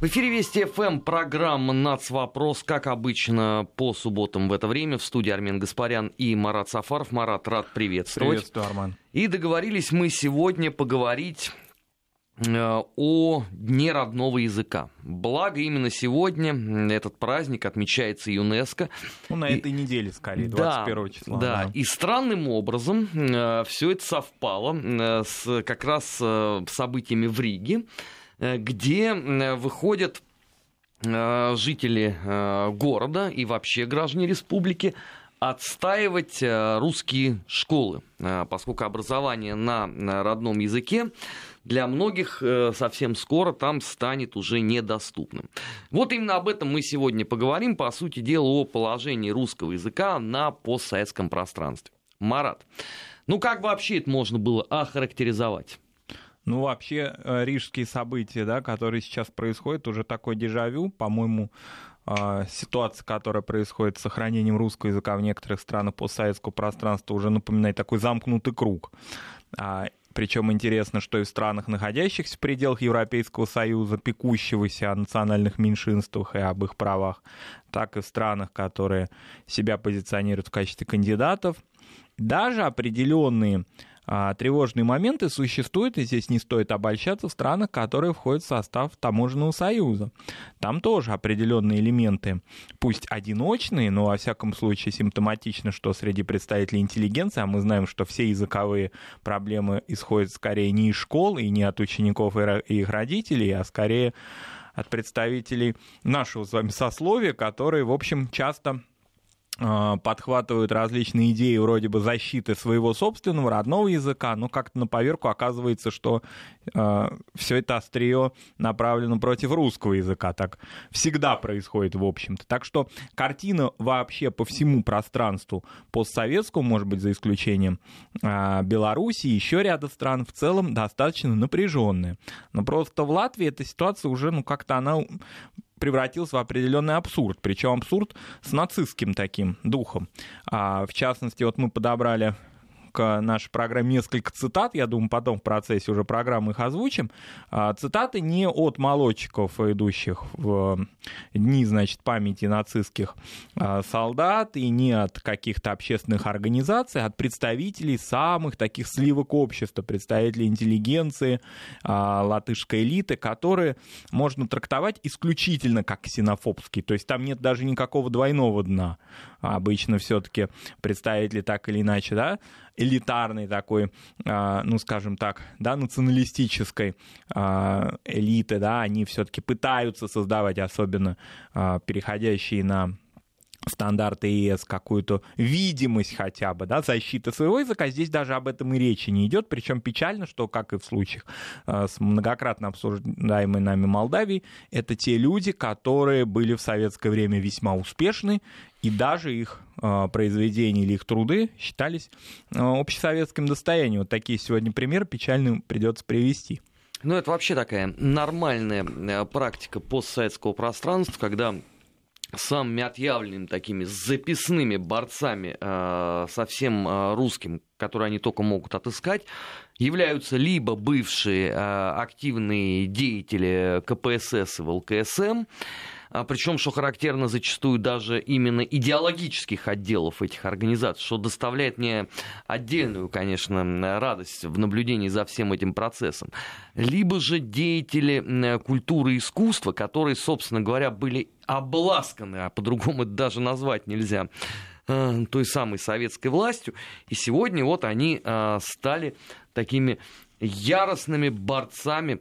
В эфире Вести ФМ программа «Нацвопрос», как обычно, по субботам в это время. В студии Армен Гаспарян и Марат Сафаров. Марат, рад приветствовать. Приветствую, Арман. И договорились мы сегодня поговорить э, о Дне родного языка. Благо, именно сегодня этот праздник отмечается ЮНЕСКО. Ну, на и... этой неделе, скорее, 21 да, числа. Да, да, и странным образом э, все это совпало э, с как раз э, событиями в Риге. Э, где выходят э, жители э, города и вообще граждане республики отстаивать русские школы, поскольку образование на родном языке для многих совсем скоро там станет уже недоступным. Вот именно об этом мы сегодня поговорим, по сути дела, о положении русского языка на постсоветском пространстве. Марат, ну как вообще это можно было охарактеризовать? Ну, вообще, э, рижские события, да, которые сейчас происходят, уже такой дежавю, по-моему, а, ситуация, которая происходит с сохранением русского языка в некоторых странах постсоветского пространства, уже напоминает такой замкнутый круг. А, Причем интересно, что и в странах, находящихся в пределах Европейского Союза, пекущегося о национальных меньшинствах и об их правах, так и в странах, которые себя позиционируют в качестве кандидатов, даже определенные тревожные моменты существуют, и здесь не стоит обольщаться в странах, которые входят в состав таможенного союза. Там тоже определенные элементы, пусть одиночные, но во всяком случае симптоматично, что среди представителей интеллигенции, а мы знаем, что все языковые проблемы исходят скорее не из школ и не от учеников и их родителей, а скорее от представителей нашего с вами сословия, которые, в общем, часто а, подхватывают различные идеи вроде бы защиты своего собственного родного языка, но как-то на поверку оказывается, что э, а, все это острие направлено против русского языка. Так всегда происходит, в общем-то. Так что картина вообще по всему пространству постсоветскому, может быть, за исключением э, Беларуси еще ряда стран, в целом достаточно напряженная. Но просто в Латвии эта ситуация уже, ну, как-то она превратился в определенный абсурд, причем абсурд с нацистским таким духом. А, в частности, вот мы подобрали нашей программе несколько цитат, я думаю, потом в процессе уже программы их озвучим. А, цитаты не от молодчиков, идущих в дни, значит, памяти нацистских а, солдат, и не от каких-то общественных организаций, а от представителей самых таких сливок общества, представителей интеллигенции, а, латышской элиты, которые можно трактовать исключительно как ксенофобские. То есть там нет даже никакого двойного дна. Обычно все-таки представители так или иначе, да, элитарной такой, а, ну, скажем так, да, националистической а, элиты, да, они все-таки пытаются создавать, особенно а, переходящие на стандарты ЕС, какую-то видимость хотя бы, да, защиты своего языка, здесь даже об этом и речи не идет, причем печально, что, как и в случаях э, с многократно обсуждаемой нами Молдавией, это те люди, которые были в советское время весьма успешны, и даже их э, произведения или их труды считались э, общесоветским достоянием. Вот такие сегодня примеры печальным придется привести. Ну, это вообще такая нормальная практика постсоветского пространства, когда самыми отъявленными такими записными борцами э, со всем э, русским, которые они только могут отыскать, являются либо бывшие э, активные деятели КПСС и ВЛКСМ, причем, что характерно, зачастую даже именно идеологических отделов этих организаций, что доставляет мне отдельную, конечно, радость в наблюдении за всем этим процессом. Либо же деятели культуры и искусства, которые, собственно говоря, были обласканы, а по-другому это даже назвать нельзя, э, той самой советской властью. И сегодня вот они э, стали такими яростными борцами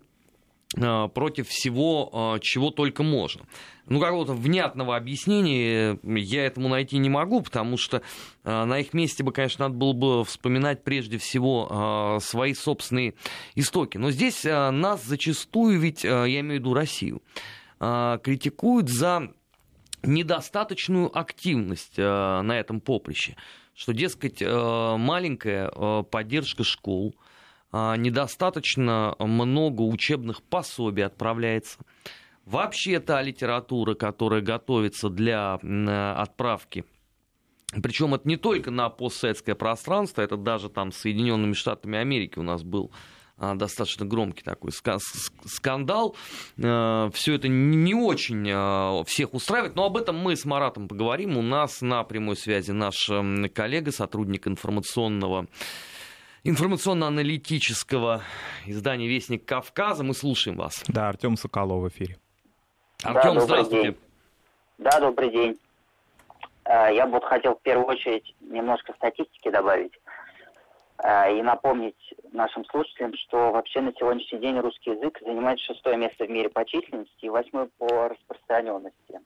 против всего, чего только можно ну, какого-то внятного объяснения я этому найти не могу, потому что э, на их месте бы, конечно, надо было бы вспоминать прежде всего э, свои собственные истоки. Но здесь э, нас зачастую, ведь, я имею в виду Россию, критикуют за недостаточную активность на этом поприще. Что, дескать, маленькая поддержка школ, недостаточно много учебных пособий отправляется – Вообще та литература, которая готовится для отправки причем это не только на постсоветское пространство, это даже там с Соединенными Штатами Америки у нас был а, достаточно громкий такой скандал. А, Все это не очень а, всех устраивает, но об этом мы с Маратом поговорим. У нас на прямой связи наш коллега, сотрудник информационного информационно-аналитического издания «Вестник Кавказа». Мы слушаем вас. Да, Артем Соколов в эфире. Артем, да, здравствуйте. День. Да, добрый день. Я бы вот хотел в первую очередь немножко статистики добавить. А, и напомнить нашим слушателям, что вообще на сегодняшний день русский язык занимает шестое место в мире по численности и восьмое по распространенности.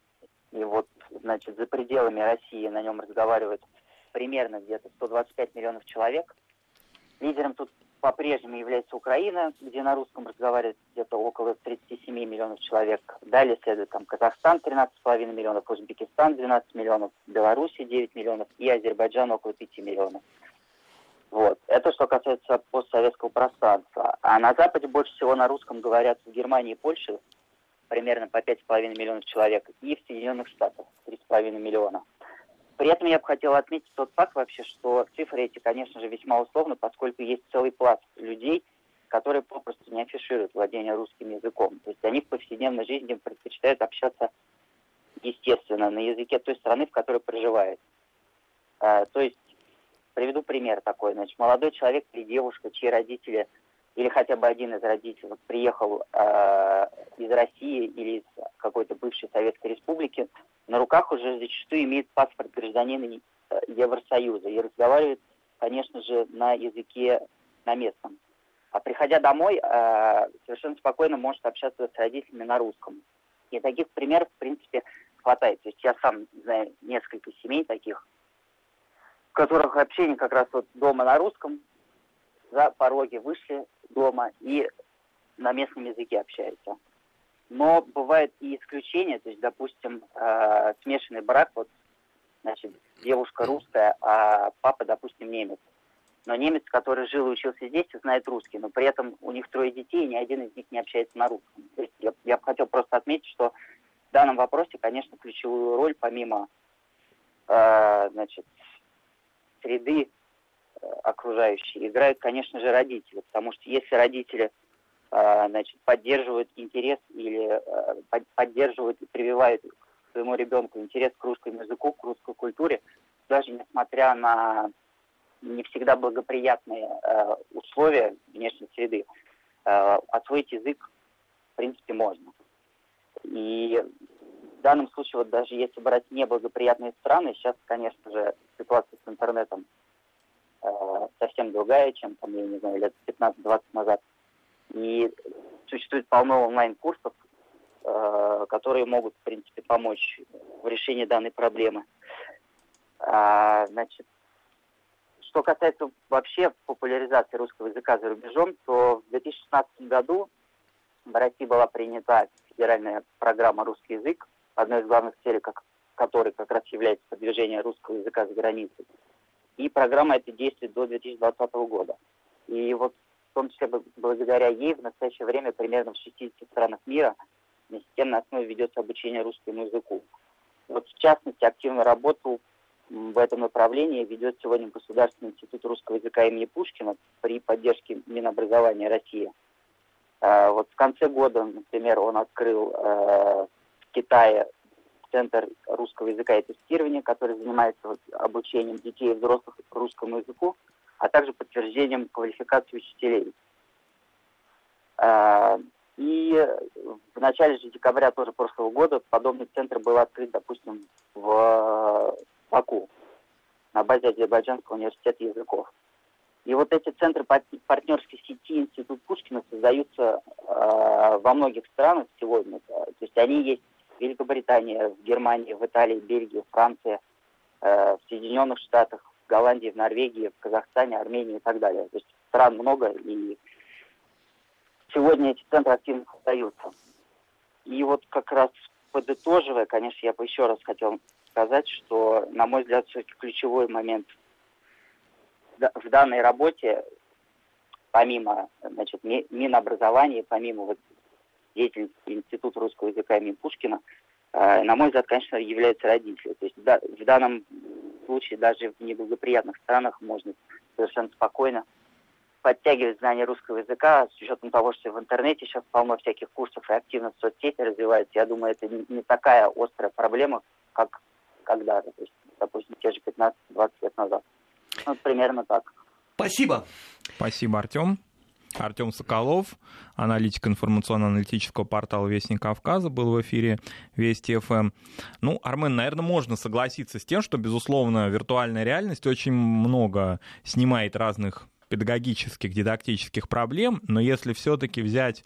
И вот, значит, за пределами России на нем разговаривают примерно где-то 125 миллионов человек. Лидером тут по-прежнему является Украина, где на русском разговаривает где-то около 37 миллионов человек. Далее следует там Казахстан 13,5 миллионов, Узбекистан 12 миллионов, Белоруссия 9 миллионов и Азербайджан около 5 миллионов. Вот. Это что касается постсоветского пространства. А на Западе больше всего на русском говорят в Германии и Польше, примерно по 5,5 миллионов человек, и в Соединенных Штатах 3,5 миллиона. При этом я бы хотел отметить тот факт вообще, что цифры эти, конечно же, весьма условны, поскольку есть целый пласт людей, которые попросту не афишируют владение русским языком. То есть они в повседневной жизни предпочитают общаться, естественно, на языке той страны, в которой проживают. А, то есть Приведу пример такой. Значит, молодой человек или девушка, чьи родители или хотя бы один из родителей приехал э, из России или из какой-то бывшей Советской Республики, на руках уже зачастую имеет паспорт гражданина э, Евросоюза и разговаривает, конечно же, на языке на местном. А приходя домой, э, совершенно спокойно может общаться с родителями на русском. И таких примеров, в принципе, хватает. То есть я сам знаю несколько семей таких, в которых общение как раз вот дома на русском, за пороги вышли дома и на местном языке общаются. Но бывают и исключения, то есть, допустим, э, смешанный брак, вот, значит, девушка русская, а папа, допустим, немец. Но немец, который жил и учился здесь, знает русский, но при этом у них трое детей, и ни один из них не общается на русском. То есть я, я бы хотел просто отметить, что в данном вопросе, конечно, ключевую роль, помимо э, значит, среды окружающей играют, конечно же, родители. Потому что если родители э, значит, поддерживают интерес или э, поддерживают и прививают своему ребенку интерес к русскому языку, к русской культуре, даже несмотря на не всегда благоприятные условия внешней среды, освоить язык, в принципе, можно. И в данном случае, вот даже если брать неблагоприятные страны, сейчас, конечно же, ситуация с интернетом э, совсем другая, чем, там, я не знаю, лет 15-20 назад. И существует полно онлайн-курсов, э, которые могут, в принципе, помочь в решении данной проблемы. А, значит, что касается вообще популяризации русского языка за рубежом, то в 2016 году в России была принята федеральная программа «Русский язык», одной из главных целей как, которой как раз является продвижение русского языка за границей. И программа эта действует до 2020 года. И вот в том числе благодаря ей в настоящее время примерно в 60 странах мира на системной основе ведется обучение русскому языку. Вот в частности активную работу в этом направлении ведет сегодня Государственный институт русского языка имени Пушкина при поддержке Минобразования России. А, вот в конце года, например, он открыл э, Китае Центр русского языка и тестирования, который занимается обучением детей и взрослых русскому языку, а также подтверждением квалификации учителей. А, и в начале же декабря тоже прошлого года подобный центр был открыт, допустим, в Баку на базе Азербайджанского университета языков. И вот эти центры партнерской сети Институт Пушкина создаются э, во многих странах сегодня. То есть они есть Великобритания, в Германии, в Италии, Бельгии, Франции, э, в Соединенных Штатах, в Голландии, в Норвегии, в Казахстане, Армении и так далее. То есть стран много, и сегодня эти центры активно создаются. И вот как раз подытоживая, конечно, я бы еще раз хотел сказать, что, на мой взгляд, все-таки ключевой момент в данной работе, помимо значит, Минобразования, помимо вот деятельности Института русского языка имени Пушкина, э, на мой взгляд, конечно, являются родители. То есть в данном случае даже в неблагоприятных странах можно совершенно спокойно подтягивать знания русского языка, с учетом того, что в интернете сейчас полно всяких курсов и активно в соцсети развивается, я думаю, это не такая острая проблема, как когда-то, то есть, допустим, те же 15-20 лет назад. Ну, примерно так. Спасибо. Спасибо, Артем. Артем Соколов, аналитик информационно-аналитического портала «Вестник Кавказа», был в эфире Вести ФМ. Ну, Армен, наверное, можно согласиться с тем, что, безусловно, виртуальная реальность очень много снимает разных педагогических, дидактических проблем, но если все-таки взять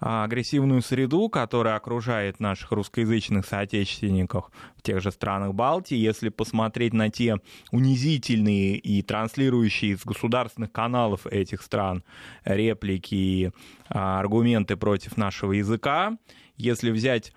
агрессивную среду, которая окружает наших русскоязычных соотечественников в тех же странах Балтии, если посмотреть на те унизительные и транслирующие из государственных каналов этих стран реплики и а, аргументы против нашего языка, если взять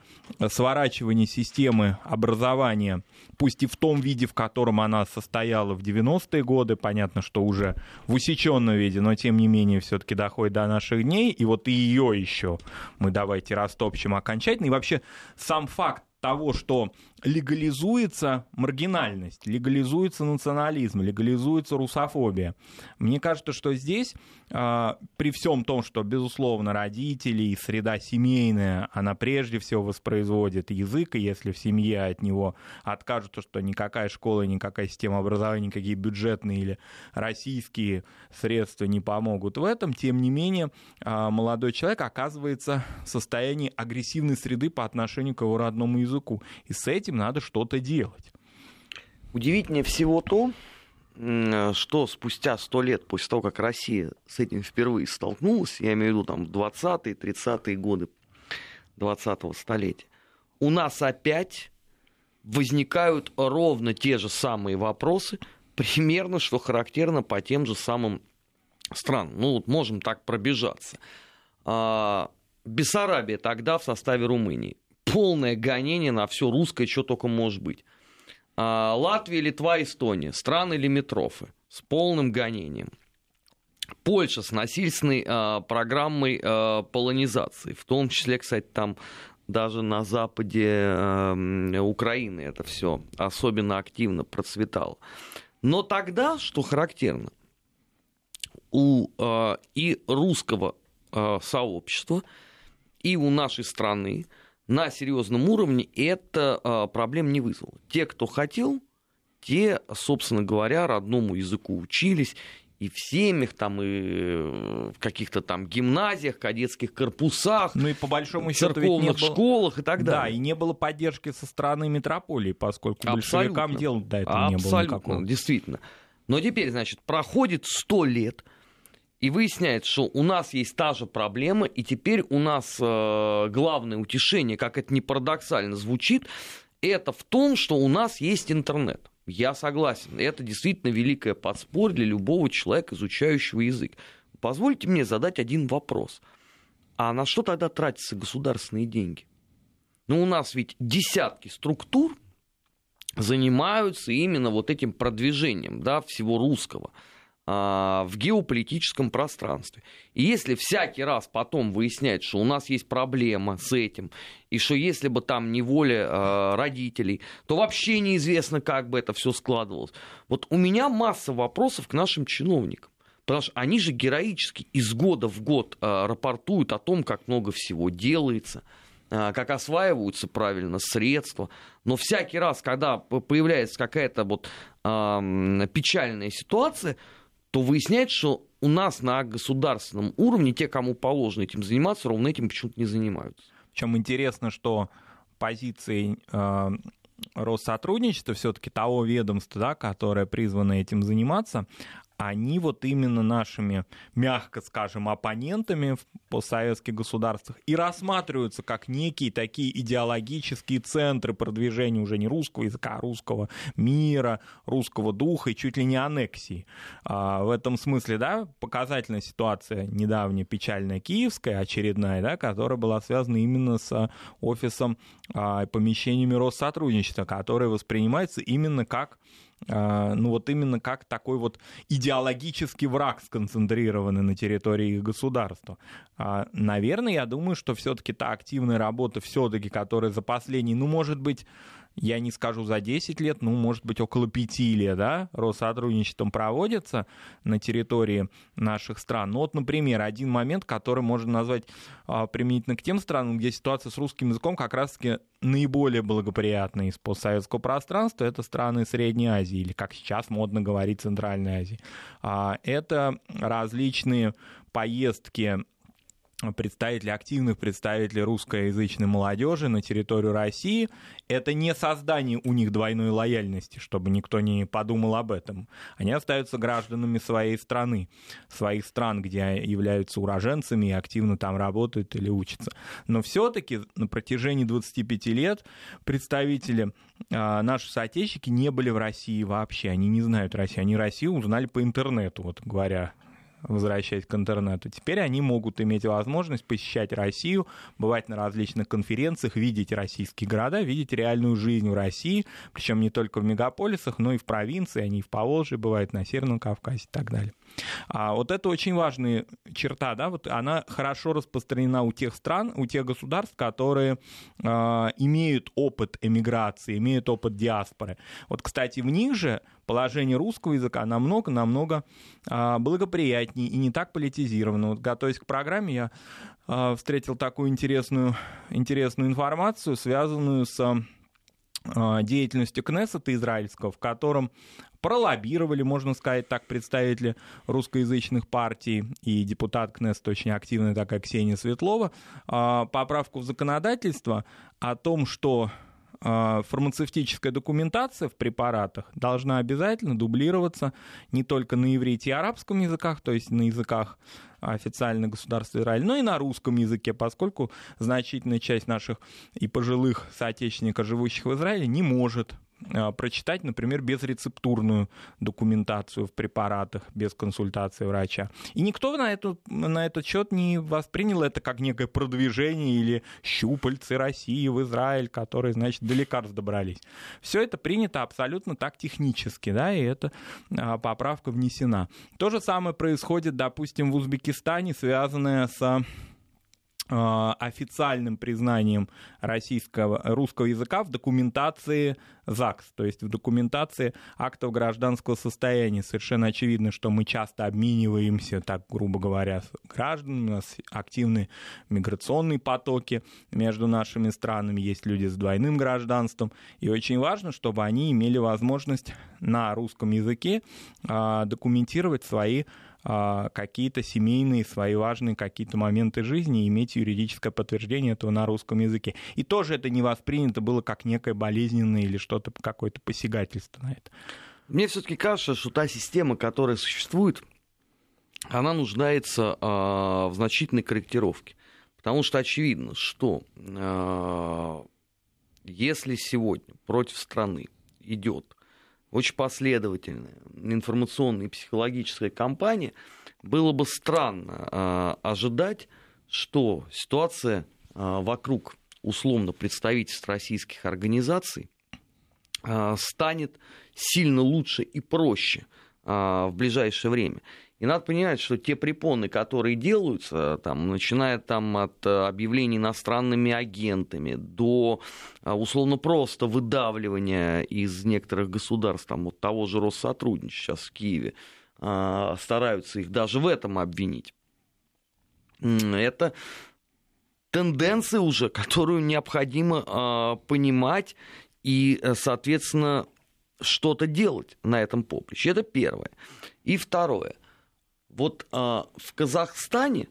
сворачивание системы образования, пусть и в том виде, в котором она состояла в 90-е годы, понятно, что уже в усеченном виде, но тем не менее все-таки доходит до наших дней, и вот ее еще мы давайте растопчем окончательно. И вообще сам факт того, что легализуется маргинальность, легализуется национализм, легализуется русофобия. Мне кажется, что здесь, э, при всем том, что, безусловно, родители и среда семейная, она прежде всего воспроизводит язык, и если в семье от него откажутся, что никакая школа, никакая система образования, никакие бюджетные или российские средства не помогут в этом, тем не менее, э, молодой человек оказывается в состоянии агрессивной среды по отношению к его родному языку. И с этим этим надо что-то делать. Удивительнее всего то, что спустя сто лет после того, как Россия с этим впервые столкнулась, я имею в виду там 20-е, 30-е годы 20-го столетия, у нас опять возникают ровно те же самые вопросы, примерно, что характерно по тем же самым странам. Ну, вот можем так пробежаться. А, Бессарабия тогда в составе Румынии полное гонение на все русское, что только может быть. А, Латвия, Литва, Эстония, страны лимитрофы с полным гонением. Польша с насильственной а, программой а, полонизации, в том числе, кстати, там даже на западе э, Украины это все особенно активно процветало. Но тогда, что характерно, у и русского сообщества, и у нашей страны на серьезном уровне это а, проблем не вызвало. Те, кто хотел, те, собственно говоря, родному языку учились и в семьях, там, и в каких-то там гимназиях, кадетских корпусах, ну и по большому счету церковных было... школах и так далее. Да, и не было поддержки со стороны метрополии, поскольку Абсолютно. большевикам дела до этого Абсолютно, не было никакого. действительно. Но теперь, значит, проходит сто лет, и выясняется, что у нас есть та же проблема, и теперь у нас э, главное утешение, как это не парадоксально звучит, это в том, что у нас есть интернет. Я согласен, это действительно великое подспорье для любого человека, изучающего язык. Позвольте мне задать один вопрос. А на что тогда тратятся государственные деньги? Ну, у нас ведь десятки структур занимаются именно вот этим продвижением да, всего русского – в геополитическом пространстве. И если всякий раз потом выяснять, что у нас есть проблема с этим, и что если бы там не воля э, родителей, то вообще неизвестно, как бы это все складывалось. Вот у меня масса вопросов к нашим чиновникам. Потому что они же героически из года в год э, рапортуют о том, как много всего делается, э, как осваиваются правильно средства. Но всякий раз, когда появляется какая-то вот э, печальная ситуация, то выясняется, что у нас на государственном уровне те, кому положено этим заниматься, ровно этим почему-то не занимаются. Причем интересно, что позиции э, Россотрудничества, все-таки того ведомства, да, которое призвано этим заниматься, они вот именно нашими, мягко скажем, оппонентами в постсоветских государствах и рассматриваются как некие такие идеологические центры продвижения уже не русского языка, а русского мира, русского духа и чуть ли не аннексии. А, в этом смысле, да, показательная ситуация недавняя, печальная, киевская, очередная, да, которая была связана именно с офисом а, помещениями Россотрудничества, которые воспринимаются именно как а, ну вот именно как такой вот идеологический враг, сконцентрированный на территории государства. А, наверное, я думаю, что все-таки та активная работа, все-таки, которая за последние, ну, может быть, я не скажу за 10 лет, ну, может быть, около 5 лет, да, Россотрудничеством проводится на территории наших стран. Ну, вот, например, один момент, который можно назвать а, применительно к тем странам, где ситуация с русским языком как раз-таки наиболее благоприятная из постсоветского пространства, это страны Средней Азии, или, как сейчас модно говорить, Центральной Азии. А, это различные поездки представителей, активных представителей русскоязычной молодежи на территорию России. Это не создание у них двойной лояльности, чтобы никто не подумал об этом. Они остаются гражданами своей страны, своих стран, где являются уроженцами и активно там работают или учатся. Но все-таки на протяжении 25 лет представители а, наши соотечественники не были в России вообще. Они не знают Россию. Они Россию узнали по интернету, вот говоря возвращаясь к интернету. Теперь они могут иметь возможность посещать Россию, бывать на различных конференциях, видеть российские города, видеть реальную жизнь в России, причем не только в мегаполисах, но и в провинции, они и в Поволжье бывают, на Северном Кавказе и так далее. А вот это очень важная черта, да, вот она хорошо распространена у тех стран, у тех государств, которые э, имеют опыт эмиграции, имеют опыт диаспоры. Вот, кстати, в них же положение русского языка намного-намного э, благоприятнее и не так политизировано. Вот, готовясь к программе, я э, встретил такую интересную, интересную информацию, связанную с деятельностью Кнессета израильского, в котором пролоббировали, можно сказать так, представители русскоязычных партий и депутат Кнессет очень активная такая Ксения Светлова, а, поправку в законодательство о том, что а, фармацевтическая документация в препаратах должна обязательно дублироваться не только на иврите и арабском языках, то есть на языках официального государства Израиль, но и на русском языке, поскольку значительная часть наших и пожилых соотечественников, живущих в Израиле, не может а, прочитать, например, безрецептурную документацию в препаратах, без консультации врача. И никто на, эту, на этот счет не воспринял это как некое продвижение или щупальцы России в Израиль, которые, значит, до лекарств добрались. Все это принято абсолютно так технически, да, и эта а, поправка внесена. То же самое происходит, допустим, в Узбекистане, связанное с официальным признанием российского, русского языка в документации ЗАГС, то есть в документации актов гражданского состояния. Совершенно очевидно, что мы часто обмениваемся, так грубо говоря, с гражданами, у нас активны миграционные потоки между нашими странами, есть люди с двойным гражданством, и очень важно, чтобы они имели возможность на русском языке а, документировать свои какие-то семейные, свои важные какие-то моменты жизни и иметь юридическое подтверждение этого на русском языке. И тоже это не воспринято было как некое болезненное или что-то, какое-то посягательство на это. Мне все-таки кажется, что та система, которая существует, она нуждается э, в значительной корректировке. Потому что очевидно, что э, если сегодня против страны идет очень последовательная информационная и психологическая кампания, было бы странно э, ожидать, что ситуация э, вокруг условно представительств российских организаций э, станет сильно лучше и проще э, в ближайшее время. И надо понимать, что те препоны, которые делаются, там, начиная там, от э, объявлений иностранными агентами до э, условно просто выдавливания из некоторых государств, там, вот того же Россотрудничества сейчас в Киеве, э, стараются их даже в этом обвинить. Это тенденция уже, которую необходимо понимать и, соответственно, что-то делать на этом поприще. Это первое. И второе. Вот а, в Казахстане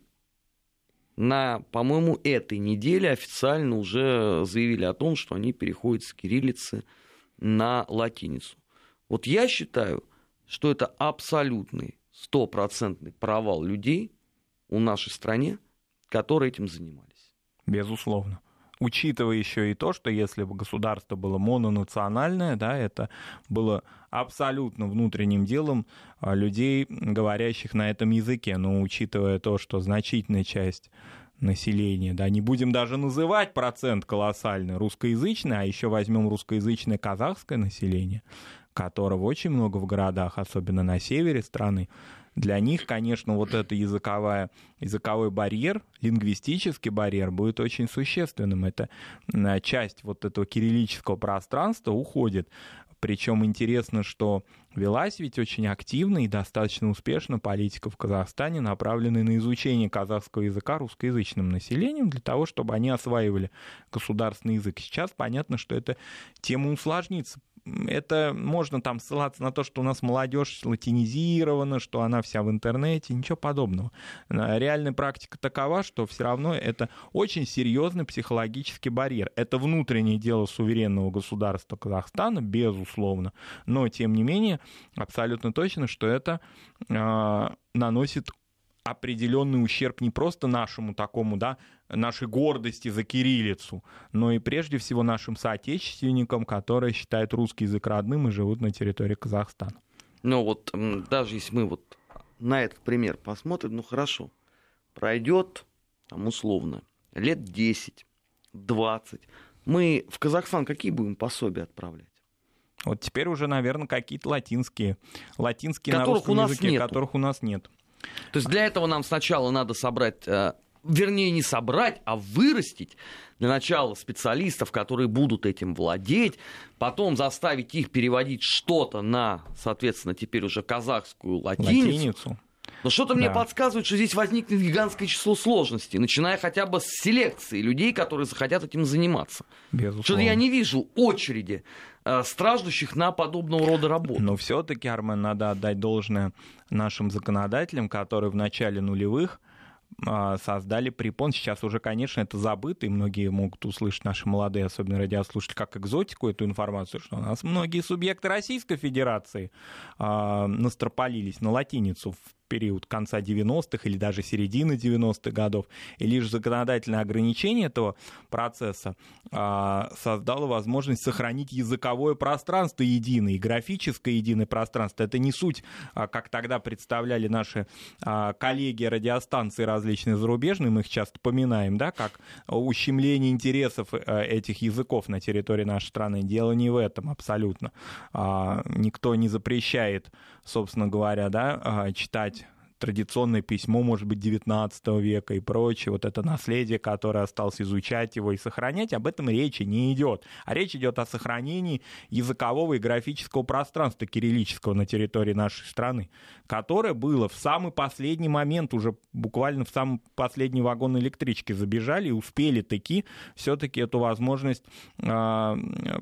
на, по-моему, этой неделе официально уже заявили о том, что они переходят с кириллицы на латиницу. Вот я считаю, что это абсолютный, стопроцентный провал людей у нашей стране, которые этим занимались. Безусловно учитывая еще и то, что если бы государство было мононациональное, да, это было абсолютно внутренним делом а, людей, говорящих на этом языке, но учитывая то, что значительная часть населения, да, не будем даже называть процент колоссальный русскоязычный, а еще возьмем русскоязычное казахское население, которого очень много в городах, особенно на севере страны, Для них, конечно, вот это языковая, языковой барьер, лингвистический барьер будет очень существенным. Это часть вот этого кириллического пространства уходит. Причем интересно, что велась ведь очень активно и достаточно успешно политика в Казахстане, направленная на изучение казахского языка русскоязычным населением, для того, чтобы они осваивали государственный язык. Сейчас понятно, что эта тема усложнится это можно там ссылаться на то, что у нас молодежь латинизирована, что она вся в интернете, ничего подобного. Реальная практика такова, что все равно это очень серьезный психологический барьер. Это внутреннее дело суверенного государства Казахстана, безусловно, но тем не менее абсолютно точно, что это э, наносит определенный ущерб не просто нашему такому, да, нашей гордости за кириллицу, но и прежде всего нашим соотечественникам, которые считают русский язык родным и живут на территории Казахстана. Ну вот даже если мы вот на этот пример посмотрим, ну хорошо, пройдет там условно лет 10, 20, мы в Казахстан какие будем пособия отправлять? Вот теперь уже, наверное, какие-то латинские, латинские которых на русском языке, нету. которых у нас нет. То есть для этого нам сначала надо собрать, э, вернее не собрать, а вырастить для начала специалистов, которые будут этим владеть, потом заставить их переводить что-то на, соответственно, теперь уже казахскую латиницу. латиницу. Но что-то да. мне подсказывает, что здесь возникнет гигантское число сложностей, начиная хотя бы с селекции людей, которые захотят этим заниматься. Безусловно. Что я не вижу очереди э, страждущих на подобного рода работу. Но все-таки, Армен, надо отдать должное нашим законодателям, которые в начале нулевых а, создали препон. Сейчас уже, конечно, это забыто, и многие могут услышать, наши молодые, особенно радиослушатели, как экзотику эту информацию, что у нас многие субъекты Российской Федерации э, настропалились на латиницу в период конца 90-х или даже середины 90-х годов, и лишь законодательное ограничение этого процесса а, создало возможность сохранить языковое пространство единое, графическое единое пространство. Это не суть, а, как тогда представляли наши а, коллеги радиостанции различные зарубежные, мы их часто поминаем, да, как ущемление интересов а, этих языков на территории нашей страны. Дело не в этом абсолютно. А, никто не запрещает, собственно говоря, да, а, читать традиционное письмо, может быть, 19 века и прочее, вот это наследие, которое осталось изучать его и сохранять, об этом речи не идет. А речь идет о сохранении языкового и графического пространства кириллического на территории нашей страны, которое было в самый последний момент, уже буквально в самый последний вагон электрички забежали и успели таки все-таки эту возможность э,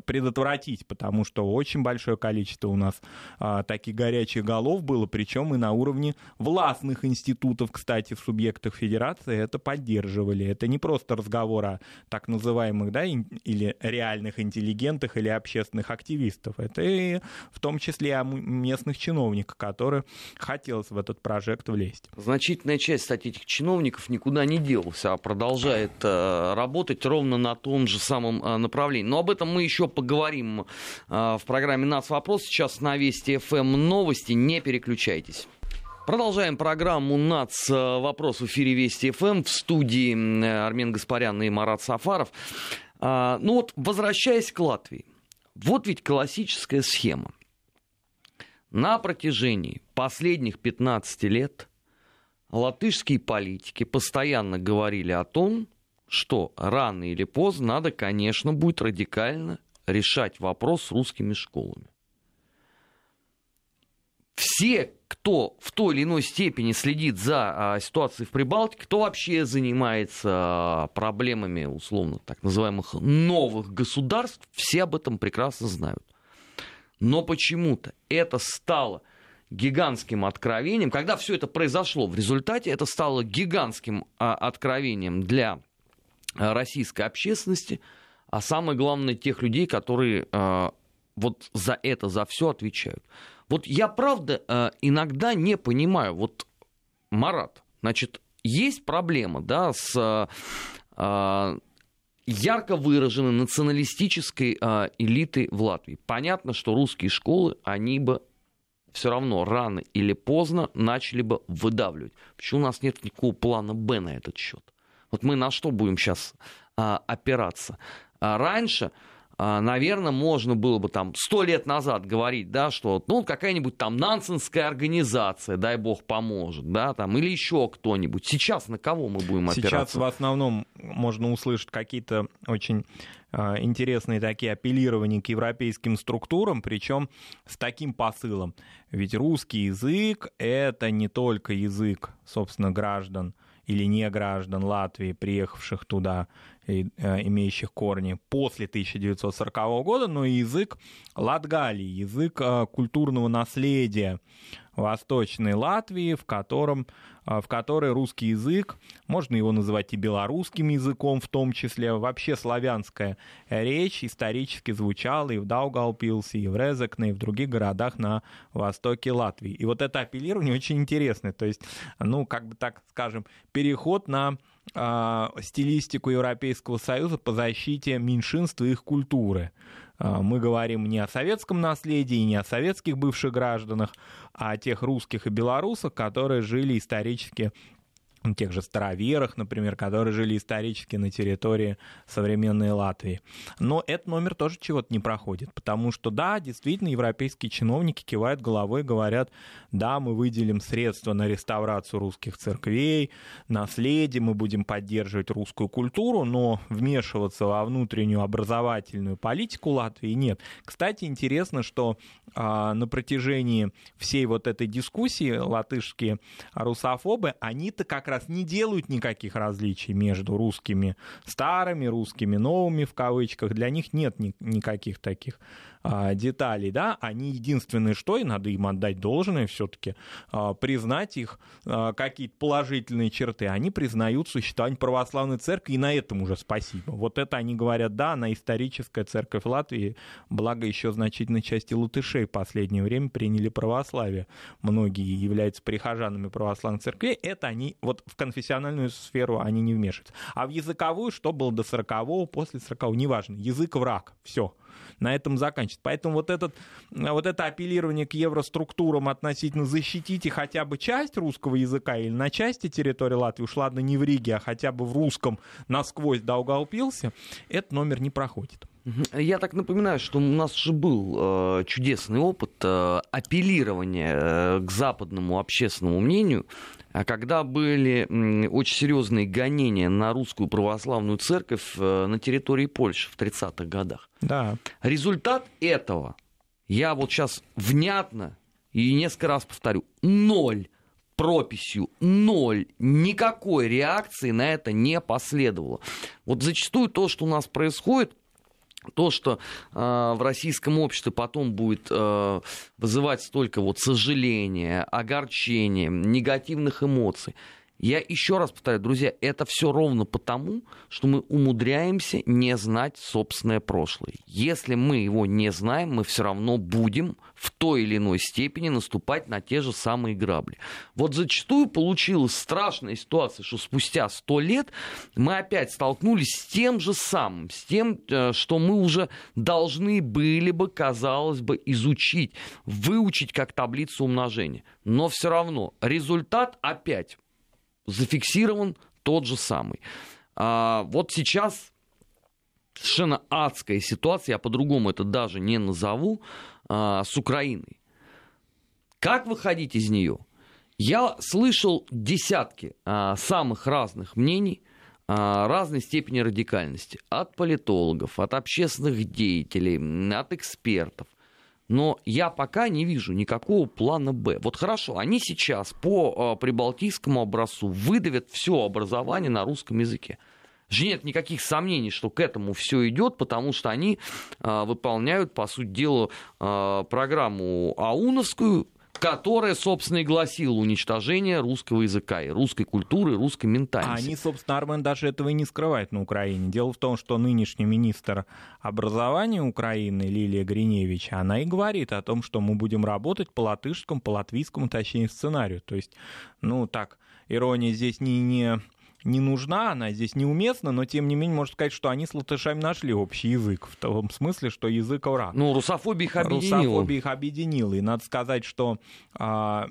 предотвратить, потому что очень большое количество у нас э, таких горячих голов было, причем и на уровне власти властных институтов, кстати, в субъектах федерации это поддерживали. Это не просто разговор о так называемых, да, или реальных интеллигентах или общественных активистов. Это и в том числе о местных чиновниках, которые хотелось в этот проект влезть. Значительная часть, кстати, этих чиновников никуда не делся, а продолжает э, работать ровно на том же самом э, направлении. Но об этом мы еще поговорим э, в программе «Нас вопрос». Сейчас на Вести ФМ новости. Не переключайтесь. Продолжаем программу НАЦ. Вопрос в эфире Вести ФМ в студии Армен Гаспарян и Марат Сафаров. А, ну вот, возвращаясь к Латвии. Вот ведь классическая схема. На протяжении последних 15 лет латышские политики постоянно говорили о том, что рано или поздно надо, конечно, будет радикально решать вопрос с русскими школами все, кто в той или иной степени следит за а, ситуацией в Прибалтике, кто вообще занимается а, проблемами, условно, так называемых новых государств, все об этом прекрасно знают. Но почему-то это стало гигантским откровением. Когда все это произошло, в результате это стало гигантским а, откровением для российской общественности, а самое главное, тех людей, которые вот за это, за все отвечают. Вот я правда э, иногда не понимаю, вот, Марат, значит, есть проблема, да, с э, ярко выраженной националистической э, элитой в Латвии. Понятно, что русские школы, они бы все равно рано или поздно начали бы выдавливать. Почему у нас нет никакого плана Б на этот счет? Вот мы на что будем сейчас а, опираться? А раньше наверное, можно было бы там сто лет назад говорить, да, что ну какая-нибудь там нансенская организация, дай бог поможет, да, там или еще кто-нибудь. Сейчас на кого мы будем опираться? Сейчас в основном можно услышать какие-то очень а, интересные такие апеллирования к европейским структурам, причем с таким посылом. Ведь русский язык — это не только язык, собственно, граждан или не граждан Латвии, приехавших туда имеющих корни после 1940 года, но и язык Латгалии, язык э, культурного наследия Восточной Латвии, в котором э, в которой русский язык, можно его называть и белорусским языком в том числе, вообще славянская речь исторически звучала и в Даугавпилсе, и в Резекне, и в других городах на востоке Латвии. И вот это апеллирование очень интересное, то есть, ну, как бы так скажем, переход на стилистику Европейского Союза по защите меньшинств и их культуры. А, мы говорим не о советском наследии, не о советских бывших гражданах, а о тех русских и белорусах, которые жили исторически тех же староверах, например, которые жили исторически на территории современной Латвии. Но этот номер тоже чего-то не проходит, потому что, да, действительно, европейские чиновники кивают головой говорят, да, мы выделим средства на реставрацию русских церквей, наследие, мы будем поддерживать русскую культуру, но вмешиваться во внутреннюю образовательную политику Латвии нет. Кстати, интересно, что а, на протяжении всей вот этой дискуссии латышские русофобы, они-то как раз не делают никаких различий между русскими старыми, русскими новыми в кавычках. Для них нет ни- никаких таких деталей, да, они единственное, что, и надо им отдать должное все-таки, а, признать их а, какие-то положительные черты, они признают существование православной церкви, и на этом уже спасибо. Вот это они говорят, да, она историческая церковь Латвии, благо еще значительной части латышей в последнее время приняли православие. Многие являются прихожанами православной церкви, это они, вот в конфессиональную сферу они не вмешиваются. А в языковую, что было до 40-го, после 40-го, неважно, язык враг, все на этом заканчивается. Поэтому вот, этот, вот это апеллирование к евроструктурам относительно защитите хотя бы часть русского языка или на части территории Латвии, уж ладно не в Риге, а хотя бы в русском насквозь Даугавпилсе, этот номер не проходит. Я так напоминаю, что у нас же был э, чудесный опыт э, апеллирования э, к западному общественному мнению, а когда были э, очень серьезные гонения на русскую православную церковь э, на территории Польши в 30-х годах. Да. Результат этого, я вот сейчас внятно и несколько раз повторю, ноль прописью ноль, никакой реакции на это не последовало. Вот зачастую то, что у нас происходит, то, что э, в российском обществе потом будет э, вызывать столько вот сожаления, огорчения, негативных эмоций, я еще раз повторяю, друзья, это все ровно потому, что мы умудряемся не знать собственное прошлое. Если мы его не знаем, мы все равно будем в той или иной степени наступать на те же самые грабли. Вот зачастую получилась страшная ситуация, что спустя сто лет мы опять столкнулись с тем же самым, с тем, э, что мы уже должны были бы, казалось бы, изучить, выучить как таблицу умножения. Но все равно результат опять зафиксирован тот же самый. А, вот сейчас совершенно адская ситуация, я по-другому это даже не назову, а, с Украиной. Как выходить из нее? Я слышал десятки а, самых разных мнений, а, разной степени радикальности. От политологов, от общественных деятелей, от экспертов но я пока не вижу никакого плана Б. Вот хорошо, они сейчас по э, прибалтийскому образцу выдавят все образование на русском языке. Же нет никаких сомнений, что к этому все идет, потому что они э, выполняют, по сути дела, э, программу АУНовскую, которая, собственно, и гласила уничтожение русского языка и русской культуры, и русской ментальности. Они, собственно, Армен даже этого и не скрывает на Украине. Дело в том, что нынешний министр образования Украины Лилия Гриневич, она и говорит о том, что мы будем работать по латышскому, по латвийскому, точнее, сценарию. То есть, ну, так, ирония здесь не, не не нужна, она здесь неуместна, но тем не менее можно сказать, что они с латышами нашли общий язык, в том смысле, что язык ура. Ну, русофобия их объединила. Русофобия их объединила. И надо сказать, что а,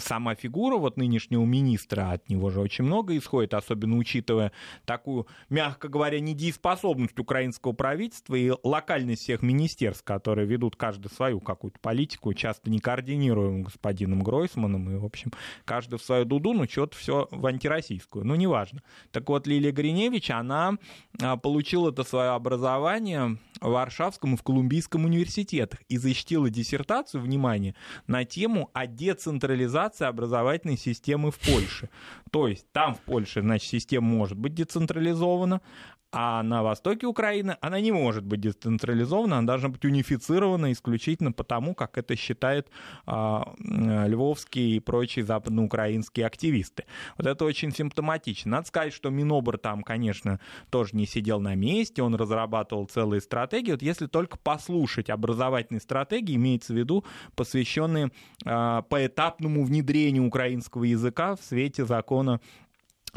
сама фигура вот нынешнего министра, от него же очень много исходит, особенно учитывая такую, мягко говоря, недееспособность украинского правительства и локальность всех министерств, которые ведут каждый свою какую-то политику, часто не координируем господином Гройсманом, и, в общем, каждый в свою дуду, но что-то все в антироссийскую. Ну, неважно. Так вот, Лилия Гриневич, она а, получила это свое образование в Варшавском и в Колумбийском университетах и защитила диссертацию, внимание, на тему о децентрализации образовательной системы в Польше. То есть там в Польше, значит, система может быть децентрализована, а на востоке Украины она не может быть децентрализована, она должна быть унифицирована исключительно потому, как это считают а, львовские и прочие западноукраинские активисты. Вот это очень симптоматично. Надо сказать, что Минобр там, конечно, тоже не сидел на месте, он разрабатывал целые стратегии. Вот если только послушать образовательные стратегии, имеется в виду посвященные а, поэтапному внедрению украинского языка в свете закона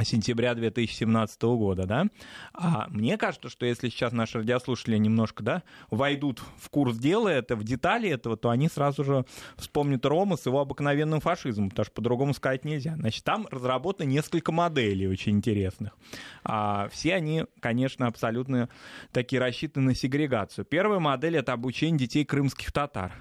сентября 2017 года, да. А мне кажется, что если сейчас наши радиослушатели немножко, да, войдут в курс дела это, в детали этого, то они сразу же вспомнят Рома с его обыкновенным фашизмом, потому что по-другому сказать нельзя. Значит, там разработано несколько моделей очень интересных. А все они, конечно, абсолютно такие рассчитаны на сегрегацию. Первая модель — это обучение детей крымских татар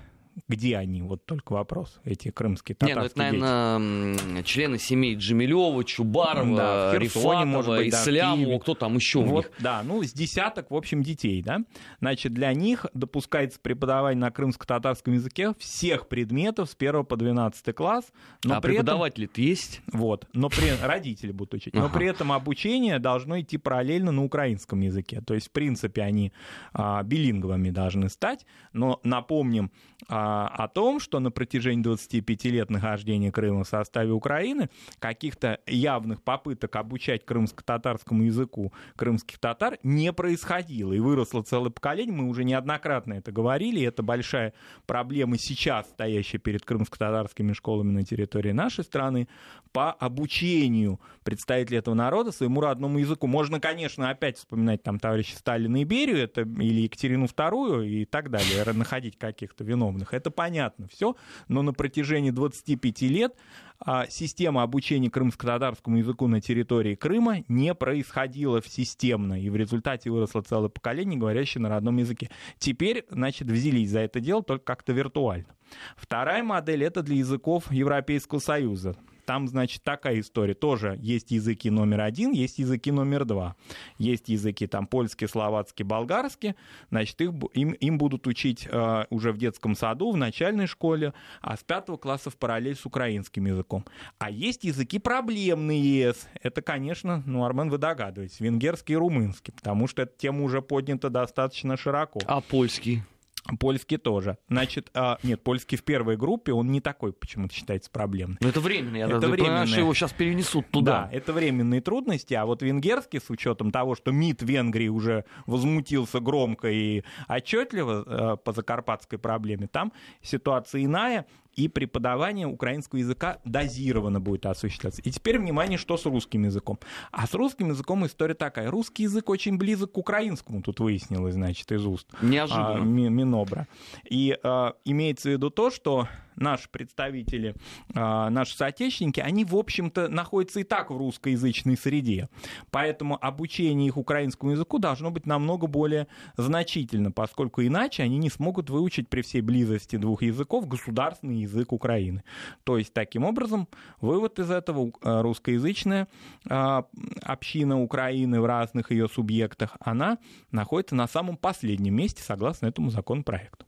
где они? Вот только вопрос, эти крымские татарские Не, ну это, наверное, дети. члены семей Джемилева, Чубарова, да, Херсоне, Рифатова, может быть, Ислямова, да, кто там еще вот, у них? Да, ну, с десяток, в общем, детей, да. Значит, для них допускается преподавание на крымско-татарском языке всех предметов с 1 по 12 класс. Но а преподаватели-то есть? Вот, но при... родители будут учить. Но ага. при этом обучение должно идти параллельно на украинском языке. То есть, в принципе, они а, билинговыми должны стать. Но напомним, а, о том, что на протяжении 25 лет нахождения Крыма в составе Украины каких-то явных попыток обучать крымско-татарскому языку крымских татар не происходило. И выросло целое поколение, мы уже неоднократно это говорили, это большая проблема сейчас, стоящая перед крымско-татарскими школами на территории нашей страны, по обучению представителей этого народа своему родному языку. Можно, конечно, опять вспоминать там товарища Сталина и Берию, это, или Екатерину II и так далее, находить каких-то виновных это понятно все, но на протяжении 25 лет а, система обучения крымско-татарскому языку на территории Крыма не происходила системно, и в результате выросло целое поколение, говорящее на родном языке. Теперь, значит, взялись за это дело только как-то виртуально. Вторая модель — это для языков Европейского Союза. Там, значит, такая история. Тоже есть языки номер один, есть языки номер два. Есть языки там польский, словацкий, болгарский. Значит, их, им, им будут учить э, уже в детском саду, в начальной школе, а с пятого класса в параллель с украинским языком. А есть языки проблемные. Это, конечно, ну, Армен, вы догадываетесь, венгерский и румынский, потому что эта тема уже поднята достаточно широко. А польский? Польский тоже. Значит, а, нет, польский в первой группе, он не такой почему-то считается проблемный. Но это временно, я это временно. что его сейчас перенесут туда. Да, это временные трудности, а вот венгерский, с учетом того, что МИД Венгрии уже возмутился громко и отчетливо э, по закарпатской проблеме, там ситуация иная, и преподавание украинского языка дозированно будет осуществляться. И теперь, внимание, что с русским языком. А с русским языком история такая. Русский язык очень близок к украинскому, тут выяснилось, значит, из уст. Неожиданно. А, Минобра. И а, имеется в виду то, что наши представители, а, наши соотечественники, они, в общем-то, находятся и так в русскоязычной среде. Поэтому обучение их украинскому языку должно быть намного более значительно, поскольку иначе они не смогут выучить при всей близости двух языков государственный язык Украины. То есть, таким образом, вывод из этого а, русскоязычная а, община Украины в разных ее субъектах, она находится на самом последнем месте согласно этому законопроекту.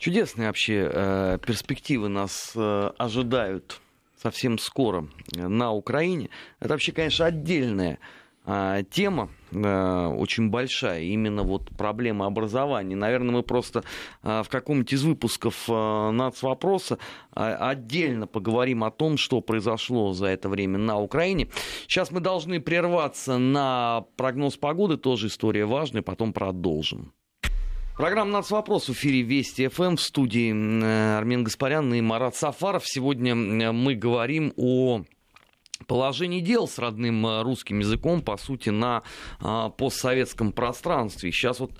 Чудесные вообще э, перспективы нас э, ожидают совсем скоро на Украине. Это вообще, конечно, отдельная э, тема, э, очень большая, именно вот проблема образования. Наверное, мы просто э, в каком-нибудь из выпусков э, нацвопроса э, отдельно поговорим о том, что произошло за это время на Украине. Сейчас мы должны прерваться на прогноз погоды, тоже история важная, потом продолжим. Программа «Нацвопрос» в эфире Вести ФМ в студии Армен Гаспарян и Марат Сафаров. Сегодня мы говорим о положение дел с родным э, русским языком, по сути, на постсоветском пространстве. Сейчас вот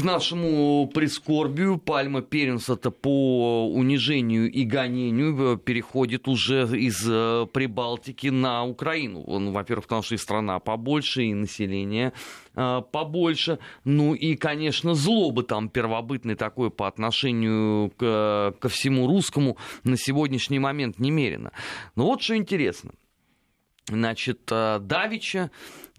к нашему прискорбию пальма первенства-то по унижению и гонению переходит уже из э, Прибалтики на Украину. Ну, во-первых, потому что и страна побольше, и население э, побольше. Ну и, конечно, злобы там первобытной такой по отношению к, ко всему русскому на сегодняшний момент немерено. Но вот что интересно. Значит, э, Давича,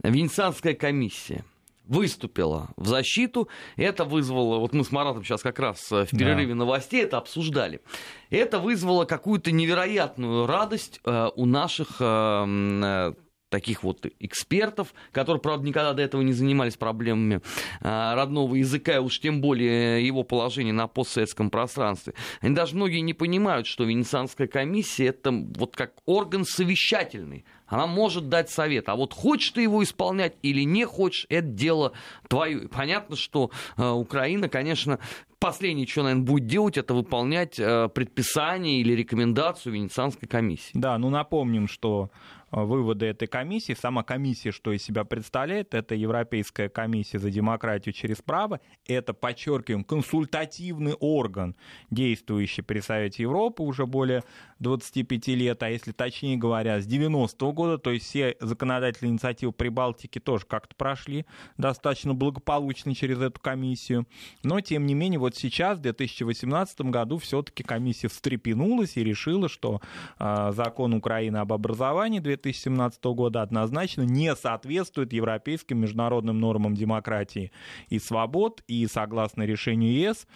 Венецианская комиссия выступила в защиту. Это вызвало, вот мы с Маратом сейчас как раз э, в перерыве да. новостей это обсуждали. Это вызвало какую-то невероятную радость э, у наших э, таких вот экспертов, которые, правда, никогда до этого не занимались проблемами родного языка, и уж тем более его положения на постсоветском пространстве. Они даже многие не понимают, что Венецианская комиссия это вот как орган совещательный. Она может дать совет. А вот хочешь ты его исполнять или не хочешь, это дело твое. Понятно, что э, Украина, конечно, последнее, что, наверное, будет делать, это выполнять э, предписание или рекомендацию Венецианской комиссии. Да, ну напомним, что Э, выводы этой комиссии. Сама комиссия, что из себя представляет, это Европейская комиссия за демократию через право. Это, подчеркиваем, консультативный орган, действующий при Совете Европы уже более 25 лет, а если точнее говоря, с 90-го года, то есть все законодательные инициативы Прибалтики тоже как-то прошли достаточно благополучно через эту комиссию. Но, тем не менее, вот сейчас, в 2018 году, все-таки комиссия встрепенулась и решила, что э, закон Украины об образовании 2017 года однозначно не соответствует европейским международным нормам демократии и свобод, и согласно решению ЕС,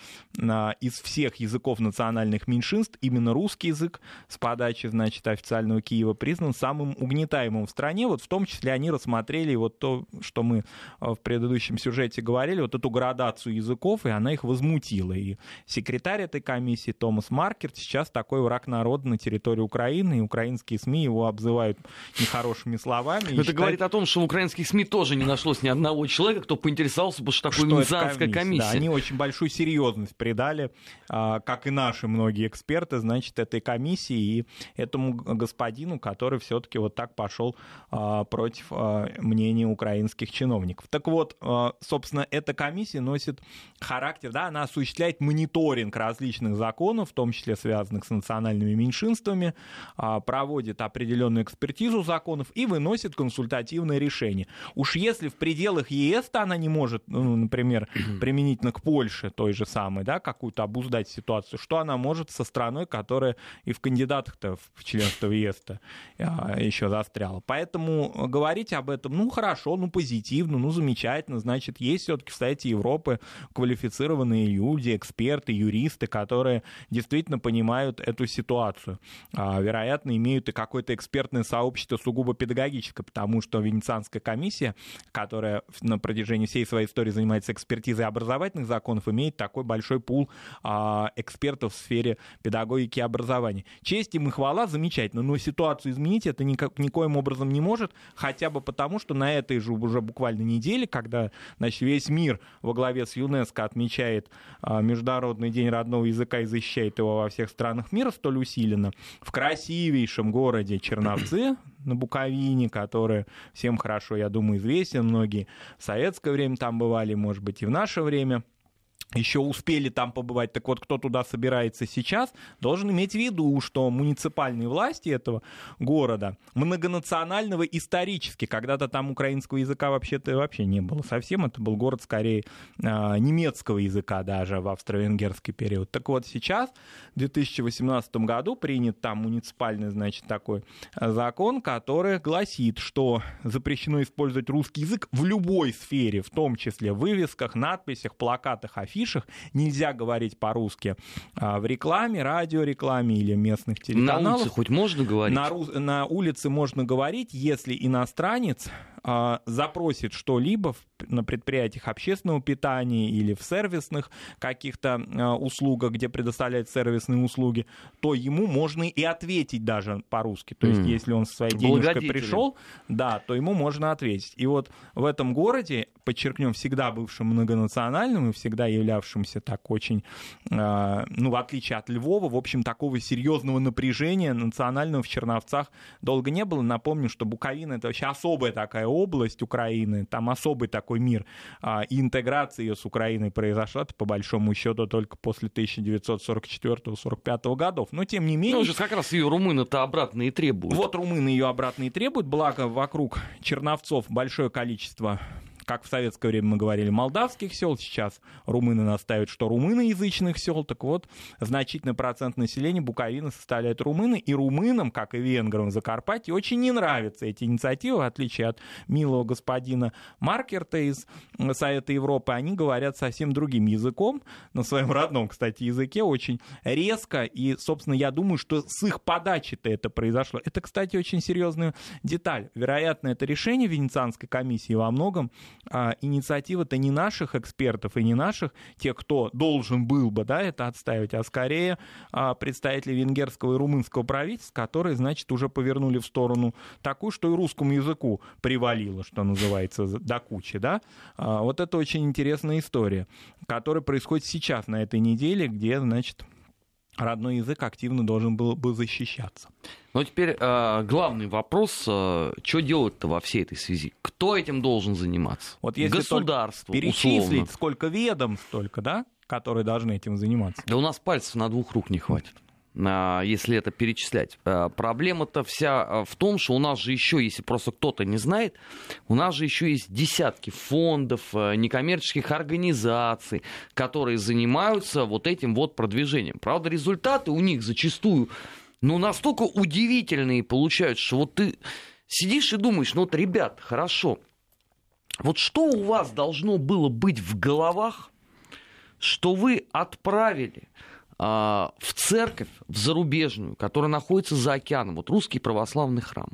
из всех языков национальных меньшинств именно русский язык с подачи, значит, официального Киева признан самым угнетаемым в стране. Вот в том числе они рассмотрели вот то, что мы э, в предыдущем сюжете говорили, вот эту градацию языков, и она их возмутила. И секретарь этой комиссии Томас Маркерт сейчас такой враг народа на территории Украины, и украинские СМИ его обзывают нехорошими словами. Это считает... говорит о том, что в украинских СМИ тоже не нашлось ни одного человека, кто поинтересовался бы, что такое Венецианская комиссия. комиссия. Да, они очень большую серьезность придали, а, как и наши многие эксперты, значит, этой комиссии и этому господину, который все-таки вот так пошел а, против а, мнения украинских чиновников. Так вот, собственно, эта комиссия носит характер, да, она осуществляет мониторинг различных законов, в том числе связанных с национальными меньшинствами, проводит определенную экспертизу экспертизу законов и выносит консультативное решение. Уж если в пределах ЕС-то она не может, ну, например, применительно к Польше той же самой, да, какую-то обуздать ситуацию, что она может со страной, которая и в кандидатах-то в членство в ЕС-то а, еще застряла. Поэтому говорить об этом, ну, хорошо, ну, позитивно, ну, замечательно, значит, есть все-таки в Совете Европы квалифицированные люди, эксперты, юристы, которые действительно понимают эту ситуацию. А, вероятно, имеют и какое-то экспертное сообщество общество сугубо педагогическое, потому что Венецианская комиссия, которая на протяжении всей своей истории занимается экспертизой образовательных законов, имеет такой большой пул а, экспертов в сфере педагогики и образования. Честь им и хвала, замечательно, но ситуацию изменить это никак, никоим образом не может, хотя бы потому, что на этой же уже буквально неделе, когда значит, весь мир во главе с ЮНЕСКО отмечает Международный день родного языка и защищает его во всех странах мира столь усиленно, в красивейшем городе Черновцы, на Буковине, который всем хорошо, я думаю, известен. Многие в советское время там бывали, может быть, и в наше время – еще успели там побывать. Так вот, кто туда собирается сейчас, должен иметь в виду, что муниципальные власти этого города многонационального исторически, когда-то там украинского языка вообще-то вообще не было совсем, это был город скорее а, немецкого языка даже в австро-венгерский период. Так вот, сейчас, в 2018 году, принят там муниципальный, значит, такой а, закон, который гласит, что запрещено использовать русский язык в любой сфере, в том числе в вывесках, надписях, плакатах, афишах, нельзя говорить по-русски а, в рекламе, радиорекламе или местных телеканалах. На улице хоть можно говорить? На, на улице можно говорить, если иностранец запросит что-либо на предприятиях общественного питания или в сервисных каких-то э, услугах, где предоставляют сервисные услуги, то ему можно и ответить даже по-русски. То есть, mm. если он со своей денежкой пришел, да, то ему можно ответить. И вот в этом городе, подчеркнем, всегда бывшим многонациональным и всегда являвшимся так очень, э, ну, в отличие от Львова, в общем, такого серьезного напряжения национального в Черновцах долго не было. Напомню, что Буковина — это вообще особая такая область Украины, там особый такой мир. А, и интеграция ее с Украиной произошла по большому счету только после 1944-45 годов. Но тем не менее... Ну, же как раз ее румыны-то обратно и требуют. Вот румыны ее обратно и требуют, благо вокруг Черновцов большое количество как в советское время мы говорили, молдавских сел, сейчас румыны настаивают, что румыноязычных сел, так вот, значительный процент населения Буковины составляет румыны, и румынам, как и венграм в Закарпатье, очень не нравятся эти инициативы, в отличие от милого господина Маркерта из Совета Европы, они говорят совсем другим языком, на своем родном, кстати, языке, очень резко, и, собственно, я думаю, что с их подачи-то это произошло. Это, кстати, очень серьезная деталь. Вероятно, это решение Венецианской комиссии во многом а, инициатива-то не наших экспертов и не наших, тех, кто должен был бы да, это отставить, а скорее а, представителей венгерского и румынского правительства, которые, значит, уже повернули в сторону такую, что и русскому языку привалило, что называется, до кучи. Да? А, вот это очень интересная история, которая происходит сейчас, на этой неделе, где, значит, родной язык активно должен был бы защищаться. Ну, теперь э, главный вопрос, э, что делать-то во всей этой связи? Кто этим должен заниматься? Вот если Государство, перечислить, условно. сколько ведом, столько, да, которые должны этим заниматься? Да у нас пальцев на двух рук не хватит. А, если это перечислять. А, проблема-то вся а, в том, что у нас же еще, если просто кто-то не знает, у нас же еще есть десятки фондов, некоммерческих организаций, которые занимаются вот этим вот продвижением. Правда, результаты у них зачастую ну, настолько удивительные получаются, что вот ты сидишь и думаешь, ну вот, ребят, хорошо, вот что у вас должно было быть в головах, что вы отправили а, в церковь, в зарубежную, которая находится за океаном, вот русский православный храм,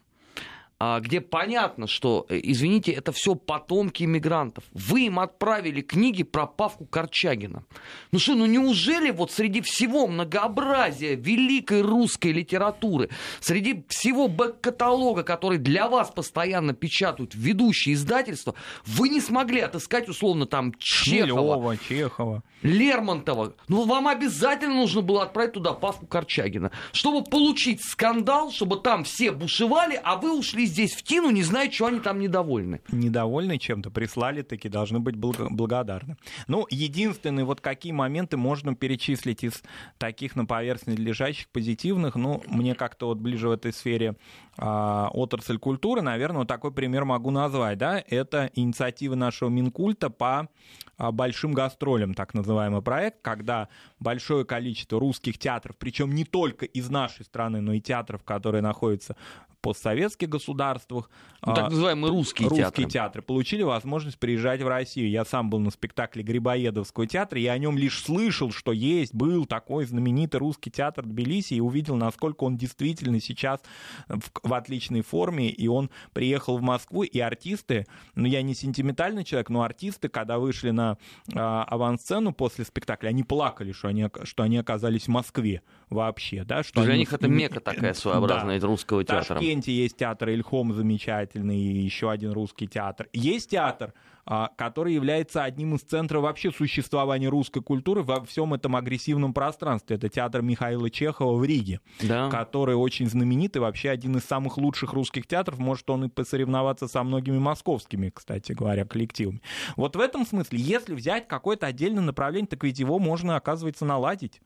где понятно, что, э, извините, это все потомки иммигрантов. Вы им отправили книги про Павку Корчагина. Ну что, ну неужели вот среди всего многообразия великой русской литературы, среди всего бэк-каталога, который для вас постоянно печатают ведущие издательства, вы не смогли отыскать условно там Чехова, Шмелева, Чехова, Лермонтова? Ну вам обязательно нужно было отправить туда Павку Корчагина, чтобы получить скандал, чтобы там все бушевали, а вы ушли здесь в Тину, не знаю, что они там недовольны. Недовольны чем-то, прислали, таки должны быть благодарны. Ну, единственные вот какие моменты можно перечислить из таких на поверхности лежащих позитивных, ну, мне как-то вот ближе в этой сфере а, отрасль культуры, наверное, вот такой пример могу назвать, да, это инициатива нашего Минкульта по а, большим гастролям, так называемый проект, когда большое количество русских театров, причем не только из нашей страны, но и театров, которые находятся постсоветских государствах. Ну, так а, называемые русские, русские театры. театры получили возможность приезжать в Россию. Я сам был на спектакле Грибоедовского театра, я о нем лишь слышал, что есть, был такой знаменитый русский театр Тбилиси, и увидел, насколько он действительно сейчас в, в отличной форме, и он приехал в Москву, и артисты, ну я не сентиментальный человек, но артисты, когда вышли на э, авансцену после спектакля, они плакали, что они, что они оказались в Москве вообще, да, что Для они... них это мека такая своеобразная да. русского театра. Ташкенте есть театр Ильхом замечательный, и еще один русский театр. Есть театр, а, который является одним из центров вообще существования русской культуры во всем этом агрессивном пространстве. Это театр Михаила Чехова в Риге, да. который очень знаменитый, вообще один из самых лучших русских театров. Может он и посоревноваться со многими московскими, кстати говоря, коллективами. Вот в этом смысле, если взять какое-то отдельное направление, так ведь его можно, оказывается, наладить.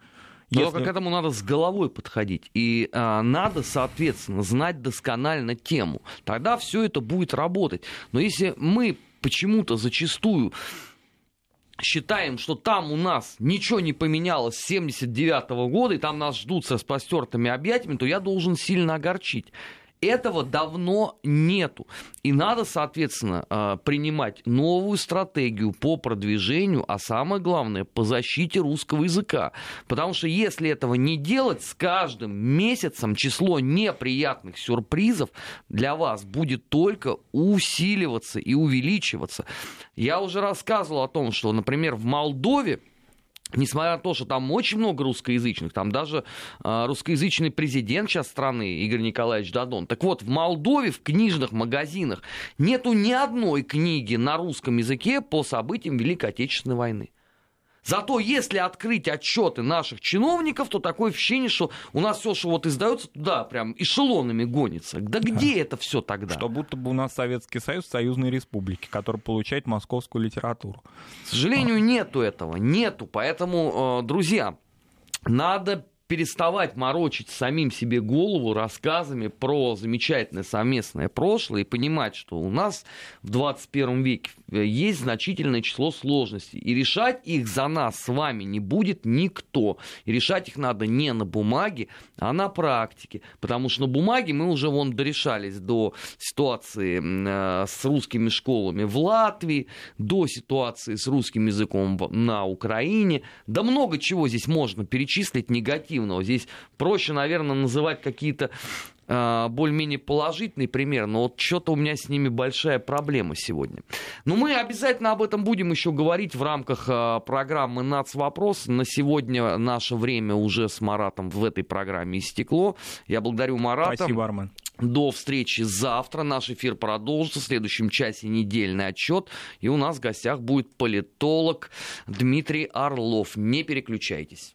Если... Только к этому надо с головой подходить. И а, надо, соответственно, знать досконально тему. Тогда все это будет работать. Но если мы почему-то зачастую считаем, что там у нас ничего не поменялось с 79 года, и там нас ждут со спостертыми объятиями, то я должен сильно огорчить. Этого давно нету. И надо, соответственно, а, принимать новую стратегию по продвижению, а самое главное, по защите русского языка. Потому что если этого не делать, с каждым месяцем число неприятных сюрпризов для вас будет только усиливаться и увеличиваться. Я уже рассказывал о том, что, например, в Молдове Несмотря на то, что там очень много русскоязычных, там даже э, русскоязычный президент сейчас страны, Игорь Николаевич Дадон. Так вот, в Молдове в книжных магазинах нету ни одной книги на русском языке по событиям Великой Отечественной войны. Зато если открыть отчеты наших чиновников, то такое ощущение, что у нас все, что вот издается, туда прям эшелонами гонится. Да где это все тогда? Что будто бы у нас Советский Союз, союзные республики, который получает московскую литературу. К сожалению, нету этого, нету. Поэтому, э, друзья, надо переставать морочить самим себе голову рассказами про замечательное совместное прошлое и понимать, что у нас в 21 веке э, есть значительное число сложностей. И решать их за нас с вами не будет никто. И решать их надо не на бумаге, а на практике. Потому что на бумаге мы уже вон дорешались до ситуации э, с русскими школами в Латвии, до ситуации с русским языком на Украине. Да много чего здесь можно перечислить негативно негативного. Здесь проще, наверное, называть какие-то э, более-менее положительные примеры, но вот что-то у меня с ними большая проблема сегодня. Но мы обязательно об этом будем еще говорить в рамках э, программы «Нацвопрос». На сегодня наше время уже с Маратом в этой программе истекло. Я благодарю Марата. Спасибо, Армен. До встречи завтра. Наш эфир продолжится. В следующем часе недельный отчет. И у нас в гостях будет политолог Дмитрий Орлов. Не переключайтесь.